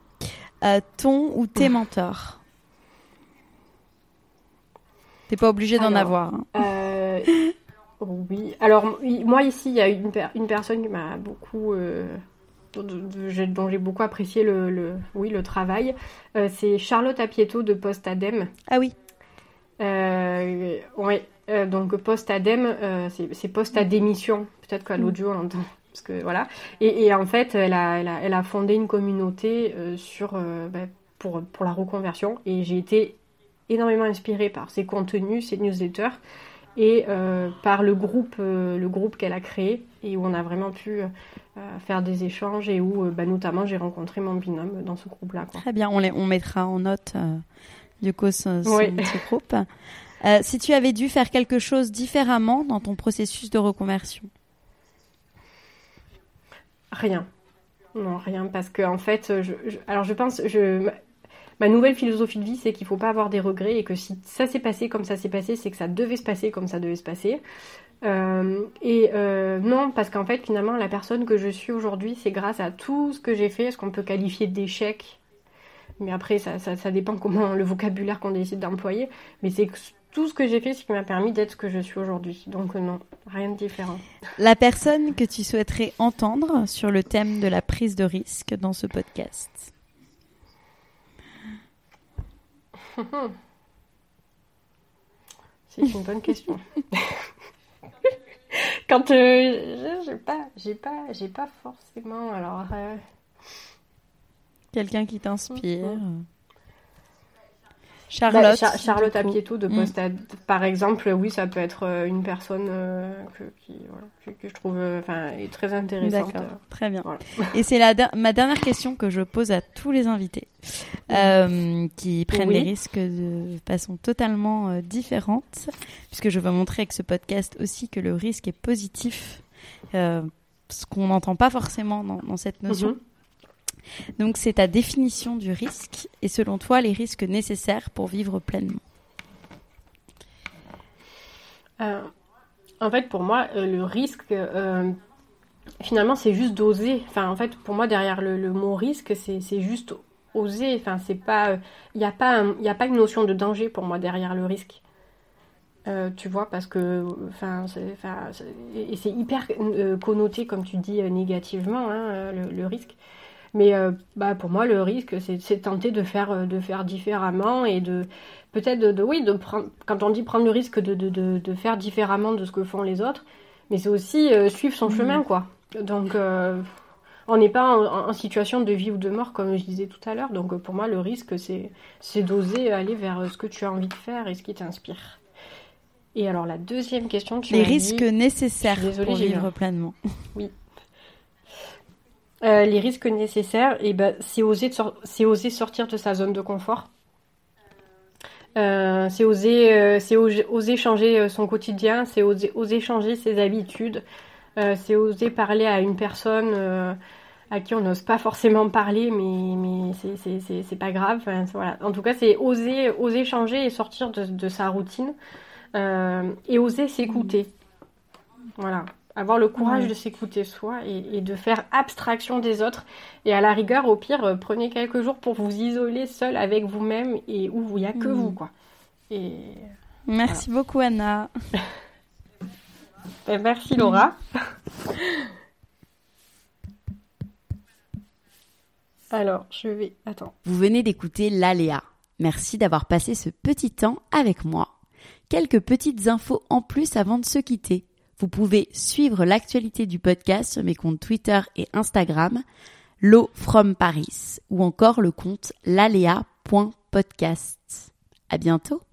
Euh, ton ou tes mentors? T'es pas obligé d'en avoir. Hein. oui. Alors, moi, ici, il y a une, une personne qui m'a beaucoup dont j'ai beaucoup apprécié le, oui, le travail. Euh, c'est Charlotte Apieto de Post Adem. Ah oui. Euh, oui, euh, donc Post Adem, c'est Post à démission. Peut-être qu'à l'audio on entend. Parce que, voilà. Et, en fait, elle a, elle a, fondé une communauté sur, ben, pour, pour la reconversion. Et j'ai été énormément inspirée par ses contenus, ses newsletters et par le groupe, le groupe qu'elle a créé et où on a vraiment pu faire des échanges et où euh, bah, notamment j'ai rencontré mon binôme dans ce groupe-là. Très bien, on, les, on mettra en note euh, du coup ce, ce, groupe. Euh, si tu avais dû faire quelque chose différemment dans ton processus de reconversion? Rien. Non, rien, parce que en fait, je, alors je pense, je, ma nouvelle philosophie de vie, c'est qu'il ne faut pas avoir des regrets et que si ça s'est passé comme ça s'est passé, c'est que ça devait se passer comme ça devait se passer. Euh, et euh, non, parce qu'en fait, finalement, la personne que je suis aujourd'hui, c'est grâce à tout ce que j'ai fait, ce qu'on peut qualifier d'échec. Mais après, ça, ça, dépend comment le vocabulaire qu'on décide d'employer. Mais c'est tout ce que j'ai fait, ce qui m'a permis d'être ce que je suis aujourd'hui. Donc non, rien de différent. La personne que tu souhaiterais entendre sur le thème de la prise de risque dans ce podcast C'est une bonne question. Quand euh, j'ai pas, j'ai pas, j'ai pas forcément. Alors. Euh, Quelqu'un qui t'inspire. Charlotte. Bah, Charlotte Apieto de mm. Postad, par exemple, oui, ça peut être euh, une personne que, je trouve enfin, est très intéressante. D'accord, très bien. Et c'est ma dernière question que je pose à tous les invités qui prennent des risques de façon totalement différente, puisque je veux montrer avec ce podcast aussi que le risque est positif, ce qu'on n'entend pas forcément dans, cette notion. Mm-hmm. Donc c'est ta définition du risque et selon toi les risques nécessaires pour vivre pleinement. Euh, en fait pour moi euh, le risque euh, finalement c'est juste d'oser. Enfin en fait pour moi derrière le, mot risque c'est juste oser. Enfin c'est pas il n'y a pas a pas une notion de danger pour moi derrière le risque. tu vois, parce que, enfin, et c'est hyper connoté, comme tu dis, négativement, hein, le, risque. Mais euh, bah, pour moi, le risque, c'est tenter de faire, euh, de faire différemment et de peut-être de, oui, de prendre, quand on dit prendre le risque de, de, de, faire différemment de ce que font les autres, mais c'est aussi euh, suivre son mmh. chemin, quoi. Donc, on n'est pas en, situation de vie ou de mort, comme je disais tout à l'heure. Donc, pour moi, le risque, c'est d'oser aller vers ce que tu as envie de faire et ce qui t'inspire. Et alors, la deuxième question, tu Les risques nécessaires pour vivre pleinement. Oui. Euh, les risques nécessaires, et eh ben, c'est oser, sortir de sa zone de confort. Euh, c'est oser, euh, changer son quotidien, c'est oser, changer ses habitudes, c'est oser parler à une personne à qui on n'ose pas forcément parler, mais, mais c'est pas grave. voilà. En tout cas, c'est oser, oser changer et sortir de, de sa routine et oser s'écouter. Voilà avoir le courage de s'écouter soi et, de faire abstraction des autres. Et à la rigueur, au pire, euh, prenez quelques jours pour vous isoler seul avec vous-même et où il n'y a que vous. quoi. Et, merci beaucoup, Anna. Ben, merci, Laura. Alors, je vais. Attends. Vous venez d'écouter l'Aléa. Merci d'avoir passé ce petit temps avec moi. Quelques petites infos en plus avant de se quitter. Vous pouvez suivre l'actualité du podcast sur mes comptes Twitter et Instagram, Lo from Paris, ou encore le compte lalea.podcast. À bientôt!